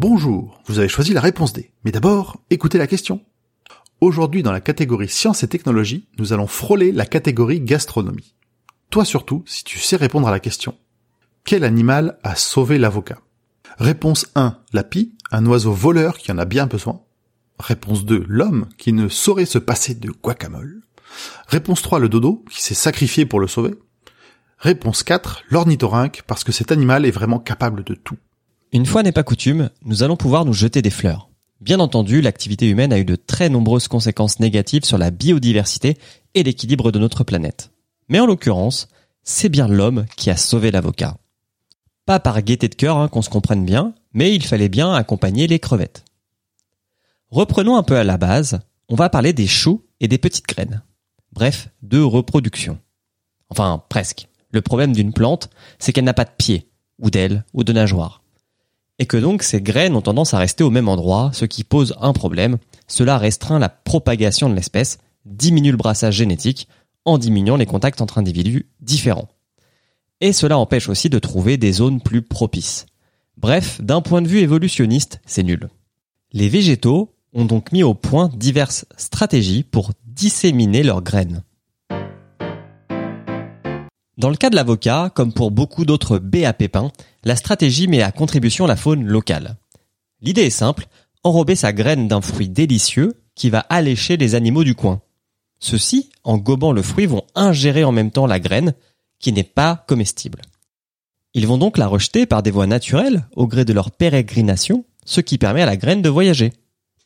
Bonjour, vous avez choisi la réponse D. Mais d'abord, écoutez la question. Aujourd'hui, dans la catégorie sciences et technologies, nous allons frôler la catégorie gastronomie. Toi surtout, si tu sais répondre à la question. Quel animal a sauvé l'avocat? Réponse 1, la pie, un oiseau voleur qui en a bien besoin. Réponse 2, l'homme qui ne saurait se passer de guacamole. Réponse 3, le dodo qui s'est sacrifié pour le sauver. Réponse 4, l'ornithorynque parce que cet animal est vraiment capable de tout. Une fois n'est pas coutume, nous allons pouvoir nous jeter des fleurs. Bien entendu, l'activité humaine a eu de très nombreuses conséquences négatives sur la biodiversité et l'équilibre de notre planète. Mais en l'occurrence, c'est bien l'homme qui a sauvé l'avocat. Pas par gaieté de cœur, hein, qu'on se comprenne bien, mais il fallait bien accompagner les crevettes. Reprenons un peu à la base, on va parler des choux et des petites graines. Bref, de reproduction. Enfin, presque. Le problème d'une plante, c'est qu'elle n'a pas de pied, ou d'aile, ou de nageoire et que donc ces graines ont tendance à rester au même endroit, ce qui pose un problème. Cela restreint la propagation de l'espèce, diminue le brassage génétique, en diminuant les contacts entre individus différents. Et cela empêche aussi de trouver des zones plus propices. Bref, d'un point de vue évolutionniste, c'est nul. Les végétaux ont donc mis au point diverses stratégies pour disséminer leurs graines. Dans le cas de l'avocat, comme pour beaucoup d'autres baies à pépins, la stratégie met à contribution la faune locale. L'idée est simple, enrober sa graine d'un fruit délicieux qui va allécher les animaux du coin. Ceux-ci, en gobant le fruit, vont ingérer en même temps la graine, qui n'est pas comestible. Ils vont donc la rejeter par des voies naturelles, au gré de leur pérégrination, ce qui permet à la graine de voyager.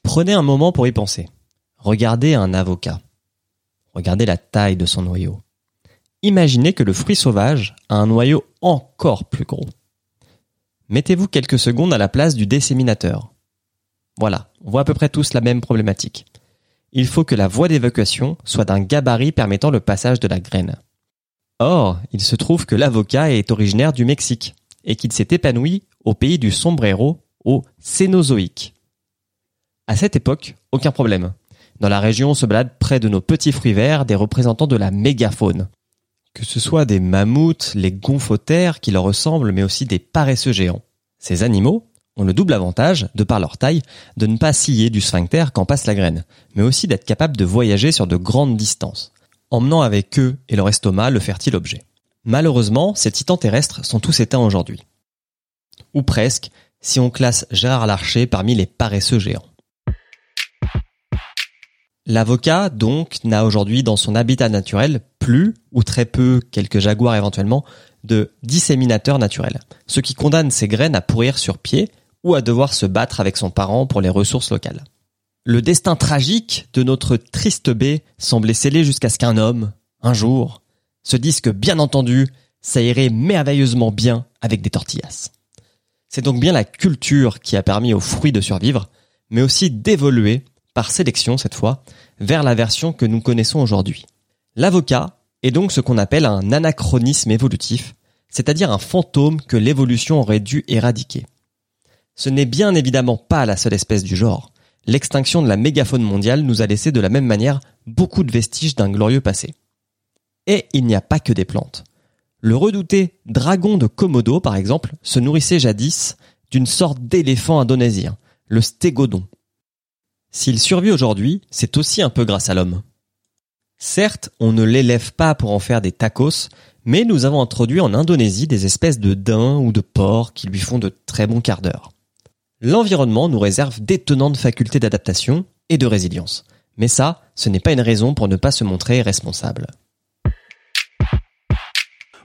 Prenez un moment pour y penser. Regardez un avocat. Regardez la taille de son noyau. Imaginez que le fruit sauvage a un noyau encore plus gros. Mettez-vous quelques secondes à la place du disséminateur. Voilà, on voit à peu près tous la même problématique. Il faut que la voie d'évacuation soit d'un gabarit permettant le passage de la graine. Or, il se trouve que l'avocat est originaire du Mexique et qu'il s'est épanoui au pays du sombrero au Cénozoïque. À cette époque, aucun problème. Dans la région se baladent près de nos petits fruits verts des représentants de la mégafaune. Que ce soit des mammouths, les gonfotères qui leur ressemblent, mais aussi des paresseux géants. Ces animaux ont le double avantage, de par leur taille, de ne pas scier du sphincter quand passe la graine, mais aussi d'être capables de voyager sur de grandes distances, emmenant avec eux et leur estomac le fertile objet. Malheureusement, ces titans terrestres sont tous éteints aujourd'hui. Ou presque, si on classe Gérard Larcher parmi les paresseux géants. L'avocat, donc, n'a aujourd'hui dans son habitat naturel plus, ou très peu, quelques jaguars éventuellement, de disséminateurs naturels, ce qui condamne ses graines à pourrir sur pied ou à devoir se battre avec son parent pour les ressources locales. Le destin tragique de notre triste baie semblait scellé jusqu'à ce qu'un homme, un jour, se dise que bien entendu, ça irait merveilleusement bien avec des tortillas. C'est donc bien la culture qui a permis aux fruits de survivre, mais aussi d'évoluer par sélection cette fois, vers la version que nous connaissons aujourd'hui. L'avocat est donc ce qu'on appelle un anachronisme évolutif, c'est-à-dire un fantôme que l'évolution aurait dû éradiquer. Ce n'est bien évidemment pas la seule espèce du genre. L'extinction de la mégafaune mondiale nous a laissé de la même manière beaucoup de vestiges d'un glorieux passé. Et il n'y a pas que des plantes. Le redouté dragon de Komodo, par exemple, se nourrissait jadis d'une sorte d'éléphant indonésien, le stégodon, s'il survit aujourd'hui, c'est aussi un peu grâce à l'homme. Certes, on ne l'élève pas pour en faire des tacos, mais nous avons introduit en Indonésie des espèces de daims ou de porcs qui lui font de très bons quarts d'heure. L'environnement nous réserve d'étonnantes facultés d'adaptation et de résilience. Mais ça, ce n'est pas une raison pour ne pas se montrer responsable.